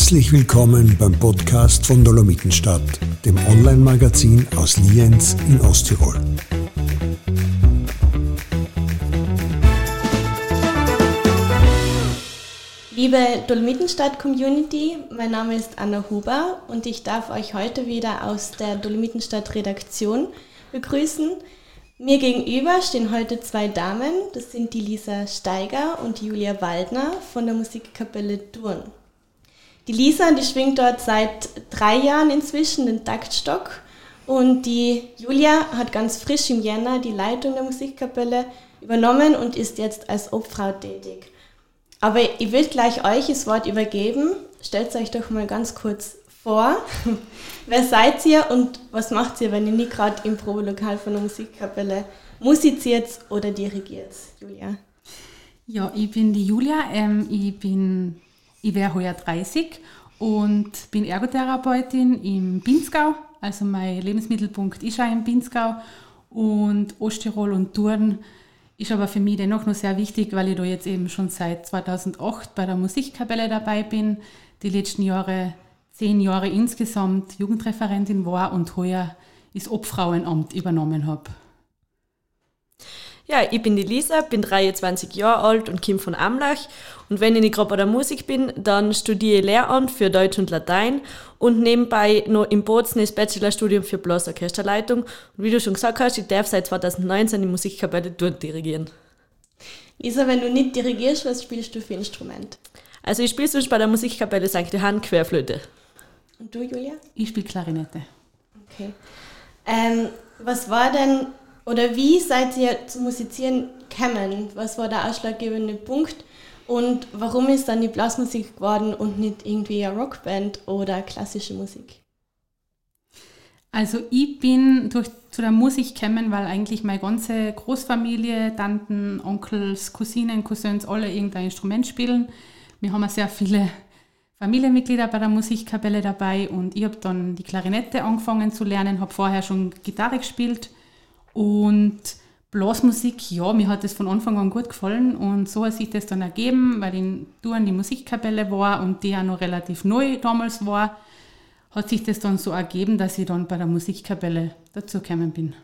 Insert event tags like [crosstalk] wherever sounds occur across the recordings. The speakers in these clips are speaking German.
Herzlich willkommen beim Podcast von Dolomitenstadt, dem Online-Magazin aus Lienz in Osttirol. Liebe Dolomitenstadt-Community, mein Name ist Anna Huber und ich darf euch heute wieder aus der Dolomitenstadt-Redaktion begrüßen. Mir gegenüber stehen heute zwei Damen, das sind die Lisa Steiger und Julia Waldner von der Musikkapelle Durn. Die Lisa, die schwingt dort seit drei Jahren inzwischen den Taktstock und die Julia hat ganz frisch im Jänner die Leitung der Musikkapelle übernommen und ist jetzt als Obfrau tätig. Aber ich will gleich euch das Wort übergeben. Stellt euch doch mal ganz kurz vor. [laughs] Wer seid ihr und was macht ihr, wenn ihr nicht gerade im Probelokal von der Musikkapelle musiziert oder dirigiert, Julia? Ja, ich bin die Julia. Ähm, ich bin, ich wäre heuer 30 und bin Ergotherapeutin im Pinzgau. Also mein Lebensmittelpunkt ist auch im Pinzgau und Osttirol und Turn ist aber für mich dennoch noch sehr wichtig, weil ich da jetzt eben schon seit 2008 bei der Musikkapelle dabei bin, die letzten Jahre, zehn Jahre insgesamt Jugendreferentin war und heuer das Obfrauenamt übernommen habe. Ja, ich bin die Lisa, bin 23 Jahre alt und komme von Amlach. Und wenn ich nicht gerade bei der Musik bin, dann studiere ich Lehramt für Deutsch und Latein und nebenbei noch im Bozen das Bachelorstudium für Blasorchesterleitung. Und wie du schon gesagt hast, ich darf seit 2019 die Musikkapelle dirigieren. Lisa, wenn du nicht dirigierst, was spielst du für Instrument? Also ich spiele sonst bei der Musikkapelle St. Johann Querflöte. Und du, Julia? Ich spiele Klarinette. Okay. Ähm, was war denn oder wie seid ihr zum Musizieren gekommen? Was war der ausschlaggebende Punkt? Und warum ist dann die Blasmusik geworden und nicht irgendwie eine Rockband oder klassische Musik? Also ich bin durch, zu der Musik gekommen, weil eigentlich meine ganze Großfamilie, Tanten, Onkels, Cousinen, Cousins, alle irgendein Instrument spielen. Wir haben sehr viele Familienmitglieder bei der Musikkapelle dabei und ich habe dann die Klarinette angefangen zu lernen, habe vorher schon Gitarre gespielt und Blasmusik, ja, mir hat das von Anfang an gut gefallen und so hat sich das dann ergeben, weil in Touren die Musikkapelle war und die ja noch relativ neu damals war, hat sich das dann so ergeben, dass ich dann bei der Musikkapelle dazugekommen bin.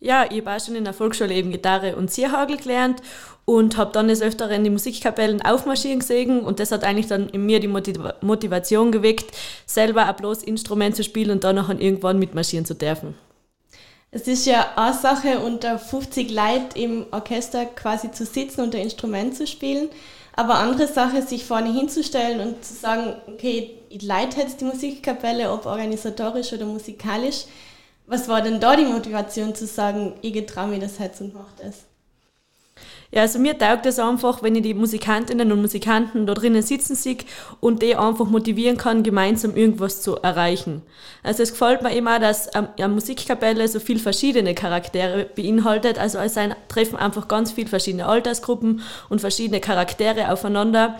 Ja, ich habe auch schon in der Volksschule eben Gitarre und Zierhagel gelernt und habe dann des Öfteren die Musikkapellen aufmarschieren gesehen und das hat eigentlich dann in mir die Motivation geweckt, selber ein bloß Instrument zu spielen und dann auch irgendwann mitmarschieren zu dürfen. Es ist ja eine Sache, unter 50 Leuten im Orchester quasi zu sitzen und ein Instrument zu spielen. Aber andere Sache, sich vorne hinzustellen und zu sagen, okay, ich leite jetzt die Musikkapelle, ob organisatorisch oder musikalisch. Was war denn da die Motivation zu sagen, ich traue mir das jetzt und mache das? Ja, also mir taugt es einfach, wenn ich die Musikantinnen und Musikanten da drinnen sitzen sehe und die einfach motivieren kann, gemeinsam irgendwas zu erreichen. Also es gefällt mir immer, dass eine Musikkapelle so viel verschiedene Charaktere beinhaltet. Also es treffen einfach ganz viele verschiedene Altersgruppen und verschiedene Charaktere aufeinander.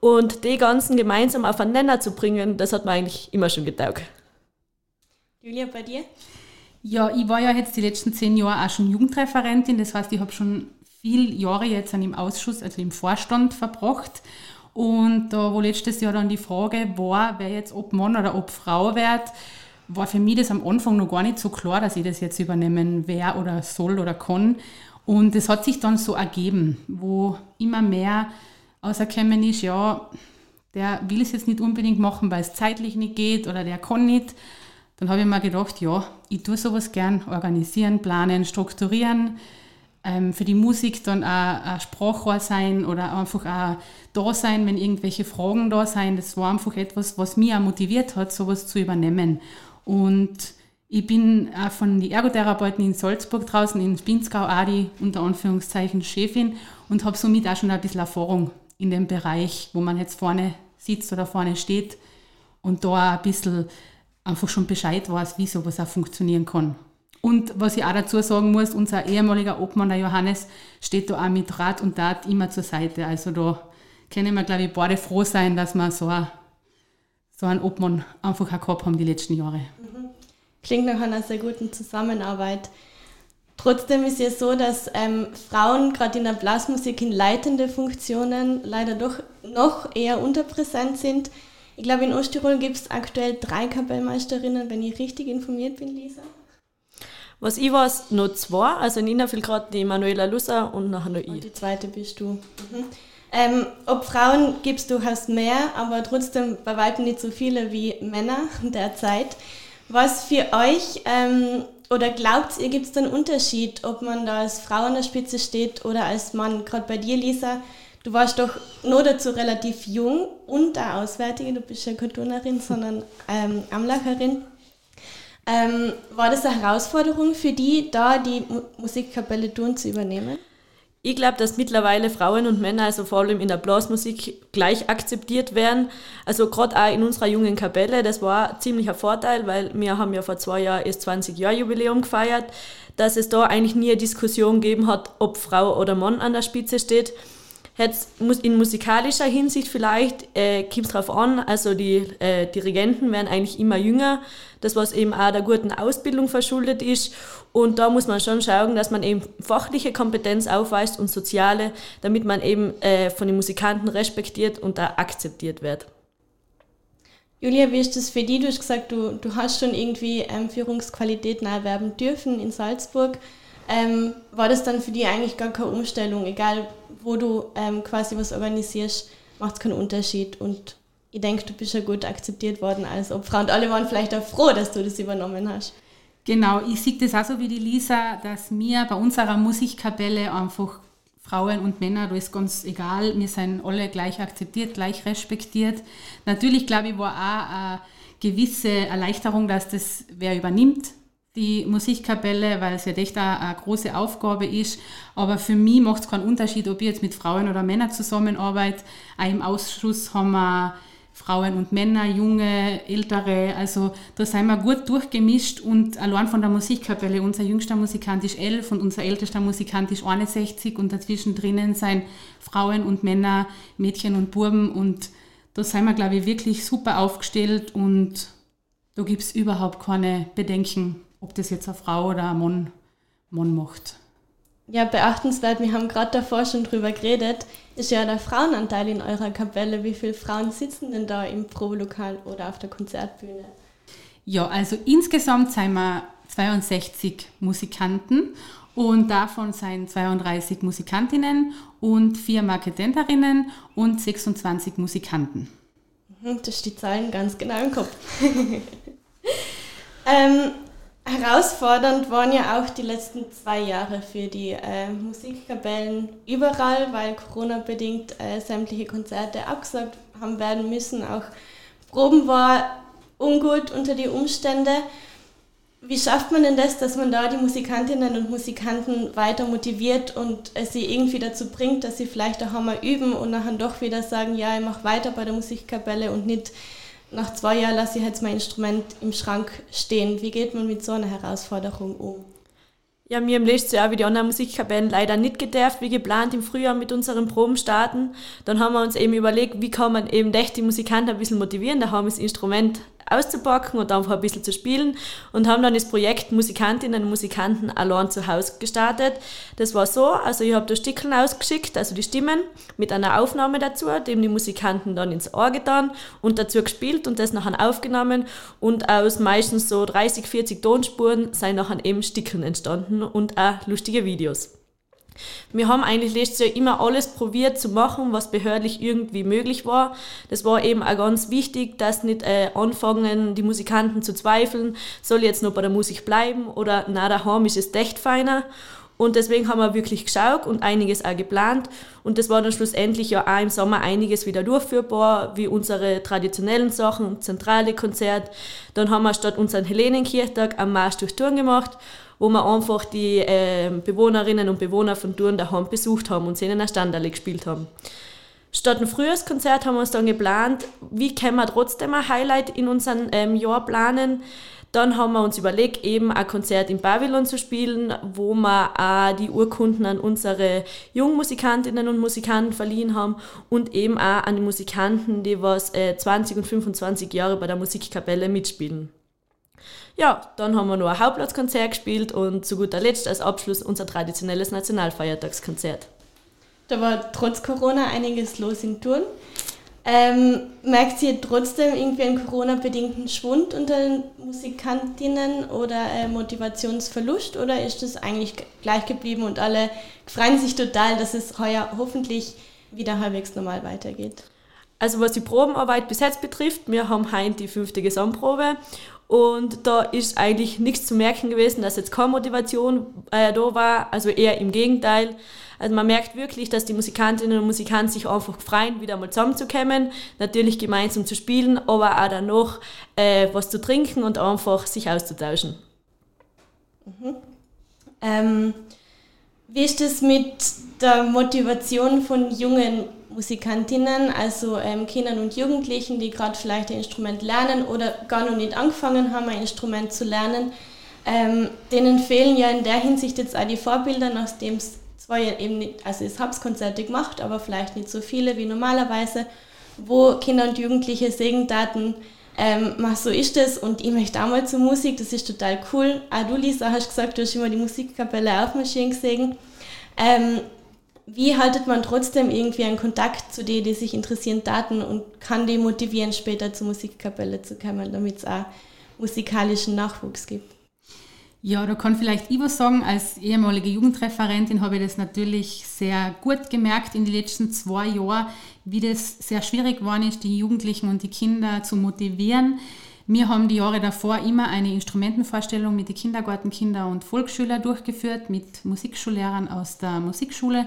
Und die ganzen gemeinsam aufeinander zu bringen, das hat mir eigentlich immer schon getaugt. Julia, bei dir? Ja, ich war ja jetzt die letzten zehn Jahre auch schon Jugendreferentin. Das heißt, ich habe schon viele Jahre jetzt im Ausschuss, also im Vorstand verbracht. Und da, wo letztes Jahr dann die Frage war, wer jetzt ob Mann oder ob Frau wird, war für mich das am Anfang noch gar nicht so klar, dass ich das jetzt übernehmen wer oder soll oder kann. Und es hat sich dann so ergeben, wo immer mehr auserkennen ist, ja, der will es jetzt nicht unbedingt machen, weil es zeitlich nicht geht oder der kann nicht. Dann habe ich mir gedacht, ja, ich tue sowas gern, organisieren, planen, strukturieren, ähm, für die Musik dann auch ein Sprachrohr sein oder einfach auch da sein, wenn irgendwelche Fragen da sind. Das war einfach etwas, was mich auch motiviert hat, sowas zu übernehmen. Und ich bin auch von den Ergotherapeuten in Salzburg draußen, in Spinzgau die unter Anführungszeichen Chefin und habe somit auch schon ein bisschen Erfahrung in dem Bereich, wo man jetzt vorne sitzt oder vorne steht und da ein bisschen einfach schon Bescheid weiß, wie sowas auch funktionieren kann. Und was ich auch dazu sagen muss, unser ehemaliger Obmann, der Johannes, steht da auch mit Rat und Tat immer zur Seite. Also da können wir, glaube ich, beide froh sein, dass wir so, ein, so einen Obmann einfach auch gehabt haben die letzten Jahre. Klingt nach einer sehr guten Zusammenarbeit. Trotzdem ist es so, dass ähm, Frauen gerade in der Blasmusik in leitende Funktionen leider doch noch eher unterpräsent sind. Ich glaube, in Osttirol gibt es aktuell drei Kapellmeisterinnen, wenn ich richtig informiert bin, Lisa. Was ich weiß, noch zwei. Also in Innerville gerade die Manuela Lusser und nachher noch ich. Und die zweite bist du. Mhm. Ähm, ob Frauen gibst du hast mehr, aber trotzdem bei weitem nicht so viele wie Männer [laughs] derzeit. Was für euch ähm, oder glaubt ihr, gibt es einen Unterschied, ob man da als Frau an der Spitze steht oder als Mann? Gerade bei dir, Lisa, du warst doch nur dazu relativ jung und auch Auswärtige, du bist ja keine Turnerin, sondern ähm, Amlacherin. Ähm, war das eine Herausforderung für die, da die Musikkapelle Turn zu übernehmen? Ich glaube, dass mittlerweile Frauen und Männer, also vor allem in der Blasmusik, gleich akzeptiert werden. Also gerade auch in unserer jungen Kapelle, das war ein ziemlicher Vorteil, weil wir haben ja vor zwei Jahren erst 20 Jahre Jubiläum gefeiert, dass es da eigentlich nie eine Diskussion gegeben hat, ob Frau oder Mann an der Spitze steht. Jetzt in musikalischer Hinsicht vielleicht äh, kommt es darauf an, also die äh, Dirigenten werden eigentlich immer jünger, das was eben auch der guten Ausbildung verschuldet ist. Und da muss man schon schauen, dass man eben fachliche Kompetenz aufweist und soziale, damit man eben äh, von den Musikanten respektiert und da akzeptiert wird. Julia, wie ist das für dich? Du hast gesagt, du, du hast schon irgendwie ähm, Führungsqualitäten erwerben dürfen in Salzburg. Ähm, war das dann für dich eigentlich gar keine Umstellung? Egal, wo du ähm, quasi was organisierst, macht es keinen Unterschied. Und ich denke, du bist ja gut akzeptiert worden als Opfer. Und alle waren vielleicht auch froh, dass du das übernommen hast. Genau, ich sehe das auch so wie die Lisa, dass mir bei unserer Musikkapelle einfach Frauen und Männer, da ist ganz egal, wir sind alle gleich akzeptiert, gleich respektiert. Natürlich, glaube ich, war auch eine gewisse Erleichterung, dass das wer übernimmt, die Musikkapelle, weil es ja echt eine große Aufgabe ist. Aber für mich macht es keinen Unterschied, ob ich jetzt mit Frauen oder Männern zusammenarbeite. Auch im Ausschuss haben wir Frauen und Männer, junge, ältere. Also da sind wir gut durchgemischt und allein von der Musikkapelle. Unser jüngster Musikant ist elf und unser ältester Musikant ist 61 und dazwischen drinnen sind Frauen und Männer, Mädchen und Buben und da sind wir, glaube ich, wirklich super aufgestellt und da gibt es überhaupt keine Bedenken ob das jetzt eine Frau oder ein Mann, Mann macht. Ja, beachtenswert, wir haben gerade davor schon drüber geredet, ist ja der Frauenanteil in eurer Kapelle. Wie viele Frauen sitzen denn da im Probelokal oder auf der Konzertbühne? Ja, also insgesamt sind wir 62 Musikanten und davon sind 32 Musikantinnen und vier Marketenterinnen und 26 Musikanten. Mhm, das ist die Zahlen ganz genau im Kopf. [laughs] ähm, Herausfordernd waren ja auch die letzten zwei Jahre für die äh, Musikkapellen überall, weil Corona-bedingt äh, sämtliche Konzerte abgesagt haben werden müssen. Auch Proben war ungut unter die Umstände. Wie schafft man denn das, dass man da die Musikantinnen und Musikanten weiter motiviert und es sie irgendwie dazu bringt, dass sie vielleicht auch einmal üben und nachher doch wieder sagen, ja, ich mache weiter bei der Musikkapelle und nicht nach zwei Jahren lasse ich jetzt mein Instrument im Schrank stehen. Wie geht man mit so einer Herausforderung um? Ja, wir im letzten Jahr wie die anderen Musikkapellen leider nicht gedurft, wie geplant im Frühjahr mit unseren Proben starten. Dann haben wir uns eben überlegt, wie kann man eben echt die Musikanten ein bisschen motivieren. Da haben wir das Instrument auszupacken und einfach ein bisschen zu spielen und haben dann das Projekt Musikantinnen und Musikanten allein zu Hause gestartet. Das war so, also ich habe da Stickeln ausgeschickt, also die Stimmen, mit einer Aufnahme dazu, dem die Musikanten dann ins Ohr getan und dazu gespielt und das nachher aufgenommen und aus meistens so 30, 40 Tonspuren sind nachher eben Stickeln entstanden und auch lustige Videos. Wir haben eigentlich letztes Jahr immer alles probiert zu machen, was behördlich irgendwie möglich war. Das war eben auch ganz wichtig, dass nicht äh, anfangen, die Musikanten zu zweifeln, soll ich jetzt noch bei der Musik bleiben oder na, daheim ist es echt feiner. Und deswegen haben wir wirklich geschaut und einiges auch geplant. Und das war dann schlussendlich ja auch im Sommer einiges wieder durchführbar, wie unsere traditionellen Sachen, zentrale Konzert. Dann haben wir statt unseren Helenenkirchtag am Marsch durch Turn gemacht wo wir einfach die äh, Bewohnerinnen und Bewohner von Thurn daheim besucht haben und sie ihnen ein Standale gespielt haben. Statt ein Frühjahrskonzert haben wir uns dann geplant, wie können wir trotzdem ein Highlight in unserem ähm, Jahr planen. Dann haben wir uns überlegt, eben ein Konzert in Babylon zu spielen, wo wir auch die Urkunden an unsere Jungmusikantinnen und Musikanten verliehen haben und eben auch an die Musikanten, die was äh, 20 und 25 Jahre bei der Musikkapelle mitspielen. Ja, dann haben wir noch ein Hauptplatzkonzert gespielt und zu guter Letzt als Abschluss unser traditionelles Nationalfeiertagskonzert. Da war trotz Corona einiges los in Turn. Ähm, merkt ihr trotzdem irgendwie einen Corona-bedingten Schwund unter den Musikantinnen oder äh, Motivationsverlust oder ist das eigentlich gleich geblieben und alle freuen sich total, dass es heuer hoffentlich wieder halbwegs normal weitergeht? Also was die Probenarbeit bis jetzt betrifft, wir haben heute die fünfte Gesamtprobe und da ist eigentlich nichts zu merken gewesen, dass jetzt keine Motivation äh, da war, also eher im Gegenteil. Also man merkt wirklich, dass die Musikantinnen und Musikanten sich einfach freuen, wieder mal zusammenzukommen, natürlich gemeinsam zu spielen, aber auch dann noch äh, was zu trinken und einfach sich auszutauschen. Mhm. Ähm, wie ist es mit der Motivation von jungen Musikantinnen, also ähm, Kindern und Jugendlichen, die gerade vielleicht ein Instrument lernen oder gar noch nicht angefangen haben, ein Instrument zu lernen? Ähm, denen fehlen ja in der Hinsicht jetzt auch die Vorbilder, nachdem es zwar eben nicht, also es Konzerte gemacht, aber vielleicht nicht so viele wie normalerweise, wo Kinder und Jugendliche singen Daten, ähm, so ist es und ich möchte auch mal zur Musik, das ist total cool. Auch du, Lisa, hast gesagt, du hast immer die Musikkapelle aufmarschieren gesehen. Ähm, wie haltet man trotzdem irgendwie einen Kontakt zu denen, die sich interessieren, Daten und kann die motivieren, später zur Musikkapelle zu kommen, damit es auch musikalischen Nachwuchs gibt? Ja, da kann vielleicht ich was sagen. Als ehemalige Jugendreferentin habe ich das natürlich sehr gut gemerkt in den letzten zwei Jahren, wie das sehr schwierig geworden ist, die Jugendlichen und die Kinder zu motivieren. Wir haben die Jahre davor immer eine Instrumentenvorstellung mit den Kindergartenkinder und Volksschüler durchgeführt, mit Musikschullehrern aus der Musikschule.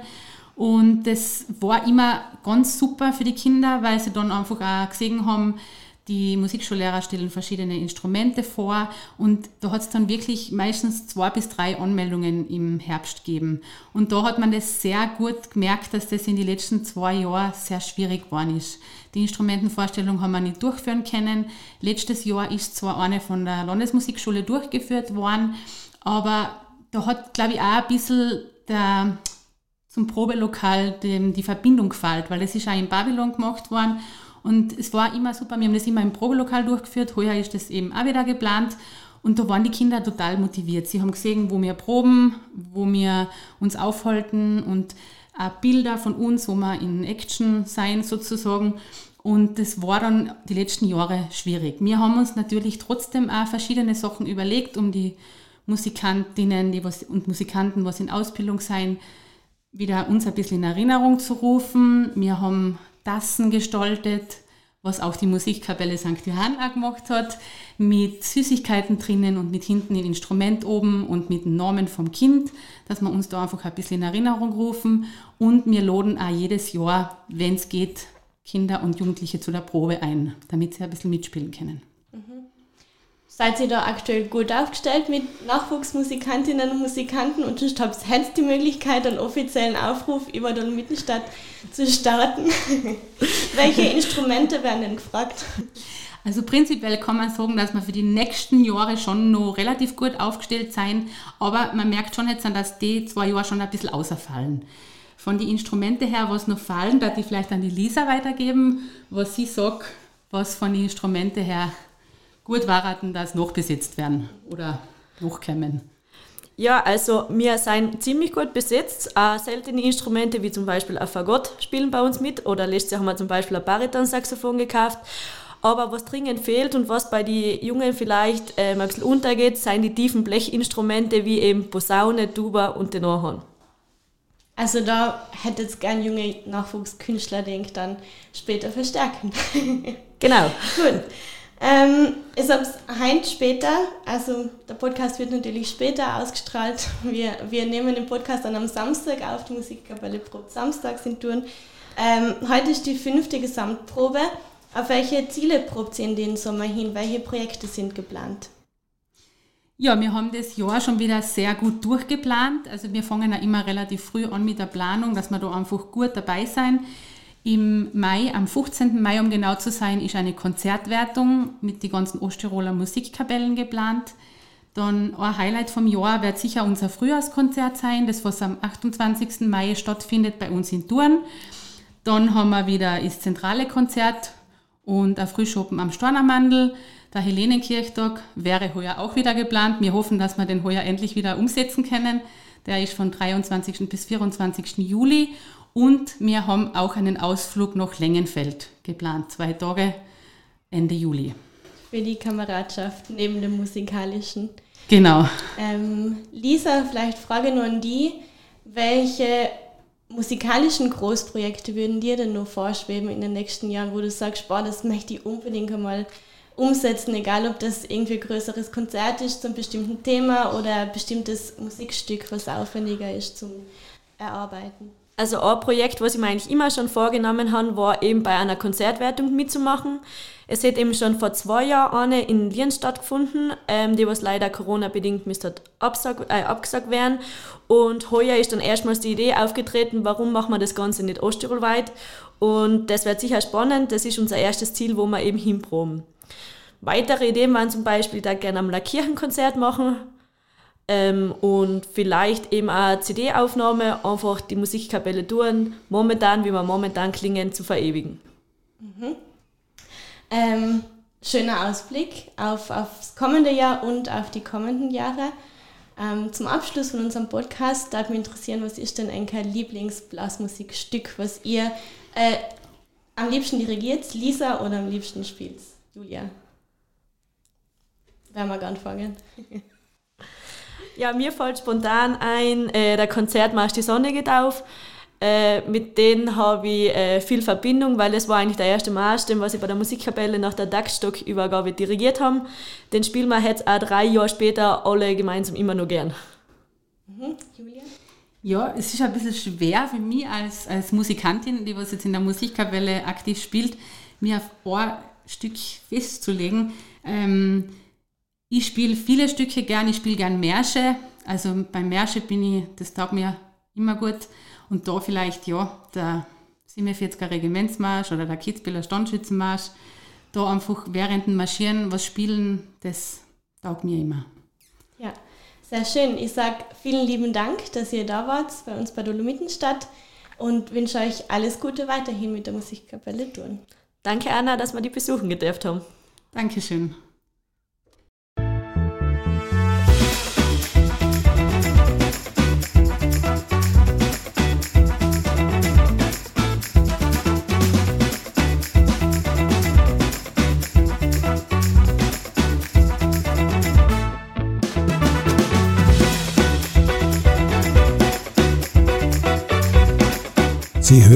Und das war immer ganz super für die Kinder, weil sie dann einfach auch gesehen haben, die Musikschullehrer stellen verschiedene Instrumente vor und da hat es dann wirklich meistens zwei bis drei Anmeldungen im Herbst gegeben. Und da hat man das sehr gut gemerkt, dass das in den letzten zwei Jahren sehr schwierig geworden ist. Die Instrumentenvorstellung haben wir nicht durchführen können. Letztes Jahr ist zwar eine von der Landesmusikschule durchgeführt worden, aber da hat, glaube ich, auch ein bisschen der, zum Probelokal die, die Verbindung gefällt, weil das ist auch in Babylon gemacht worden und es war immer super, wir haben das immer im Probelokal durchgeführt, heuer ist das eben auch wieder geplant. Und da waren die Kinder total motiviert. Sie haben gesehen, wo wir proben, wo wir uns aufhalten und auch Bilder von uns, wo wir in Action sein sozusagen. Und das war dann die letzten Jahre schwierig. Wir haben uns natürlich trotzdem auch verschiedene Sachen überlegt, um die Musikantinnen die was, und Musikanten, was in Ausbildung sein, wieder uns ein bisschen in Erinnerung zu rufen. Wir haben Tassen gestaltet, was auch die Musikkapelle St. Johann auch gemacht hat, mit Süßigkeiten drinnen und mit hinten ein Instrument oben und mit dem Namen vom Kind, dass wir uns da einfach ein bisschen in Erinnerung rufen. Und wir laden auch jedes Jahr, wenn es geht, Kinder und Jugendliche zu der Probe ein, damit sie ein bisschen mitspielen können. Seid ihr da aktuell gut aufgestellt mit Nachwuchsmusikantinnen und Musikanten und sonst habt ihr die Möglichkeit, einen offiziellen Aufruf über den Mittelstadt zu starten? [laughs] Welche Instrumente werden denn gefragt? Also prinzipiell kann man sagen, dass wir für die nächsten Jahre schon noch relativ gut aufgestellt sein, aber man merkt schon jetzt, dass die zwei Jahre schon ein bisschen außerfallen. Von den Instrumente her, was noch fallen, da die vielleicht an die Lisa weitergeben, was sie sagt, was von den Instrumente her gut warten, dass noch besetzt werden oder hochkommen? Ja, also wir sind ziemlich gut besetzt. Auch seltene Instrumente wie zum Beispiel ein Fagott spielen bei uns mit oder letztes Jahr haben wir zum Beispiel ein Bariton-Saxophon gekauft. Aber was dringend fehlt und was bei den Jungen vielleicht ähm, ein bisschen untergeht, sind die tiefen Blechinstrumente wie eben Posaune, Tuba und Tenorhorn. Also da hätte jetzt gern junge Nachwuchskünstler, denke ich, dann später verstärken. [laughs] genau. Gut. Ähm, ist ab Heinz später, also der Podcast wird natürlich später ausgestrahlt. [laughs] Wir, wir nehmen den Podcast dann am Samstag auf, die Musikkapelle probt samstags in Touren. Ähm, heute ist die fünfte Gesamtprobe. Auf welche Ziele probt ihr in den Sommer hin? Welche Projekte sind geplant? Ja, wir haben das Jahr schon wieder sehr gut durchgeplant. Also wir fangen ja immer relativ früh an mit der Planung, dass wir da einfach gut dabei sein. Im Mai, am 15. Mai, um genau zu sein, ist eine Konzertwertung mit den ganzen Osttiroler Musikkapellen geplant. Dann ein Highlight vom Jahr wird sicher unser Frühjahrskonzert sein, das was am 28. Mai stattfindet bei uns in Thurn. Dann haben wir wieder das zentrale Konzert und ein Frühschoppen am Stornermandel. Der Helenenkirchtag wäre heuer auch wieder geplant. Wir hoffen, dass wir den heuer endlich wieder umsetzen können. Der ist von 23. bis 24. Juli. Und wir haben auch einen Ausflug nach Längenfeld geplant. Zwei Tage Ende Juli. Für die Kameradschaft neben dem musikalischen. Genau. Ähm, Lisa, vielleicht Frage nur an die. Welche musikalischen Großprojekte würden dir denn nur vorschweben in den nächsten Jahren, wo du sagst, boah, das möchte ich unbedingt einmal umsetzen, egal ob das irgendwie ein größeres Konzert ist zum bestimmten Thema oder ein bestimmtes Musikstück, was aufwendiger ist zum Erarbeiten? Also ein Projekt, was ich mir eigentlich immer schon vorgenommen habe, war eben bei einer Konzertwertung mitzumachen. Es hat eben schon vor zwei Jahren eine in Lien stattgefunden, ähm, die was leider Corona-bedingt müsste absag, äh, abgesagt werden. Und heuer ist dann erstmals die Idee aufgetreten, warum machen wir das Ganze nicht osttirolweit. Und das wird sicher spannend, das ist unser erstes Ziel, wo wir eben hinproben. Weitere Ideen waren zum Beispiel, da gerne am Kirchenkonzert machen, ähm, und vielleicht eben auch CD-Aufnahme, einfach die Musikkapelle tun, momentan, wie wir momentan klingen, zu verewigen. Mhm. Ähm, schöner Ausblick auf, aufs kommende Jahr und auf die kommenden Jahre. Ähm, zum Abschluss von unserem Podcast darf mich interessieren, was ist denn ein Lieblingsblasmusikstück, was ihr äh, am liebsten dirigiert, Lisa, oder am liebsten spielt, Julia? Werden wir gern fangen. [laughs] Ja, mir fällt spontan ein, äh, der Konzertmarsch Die Sonne geht auf. Äh, mit denen habe ich äh, viel Verbindung, weil es war eigentlich der erste Marsch, den was ich bei der Musikkapelle nach der Taktstockübergabe dirigiert haben. Den spielen wir jetzt auch drei Jahre später alle gemeinsam immer noch gern. Mhm. Julia? Ja, es ist ein bisschen schwer für mich als, als Musikantin, die was jetzt in der Musikkapelle aktiv spielt, mir auf ein Stück festzulegen. Ähm, ich spiele viele Stücke gern, ich spiele gern Märsche. Also beim Märsche bin ich, das taugt mir immer gut. Und da vielleicht, ja, der 47er Regimentsmarsch oder der Kitzbüheler Standschützenmarsch, da einfach während dem Marschieren was spielen, das taugt mir immer. Ja, sehr schön. Ich sage vielen lieben Dank, dass ihr da wart bei uns bei Dolomitenstadt und wünsche euch alles Gute weiterhin mit der Musikkapelle Turn. Danke, Anna, dass wir die besuchen gedurft haben. Dankeschön.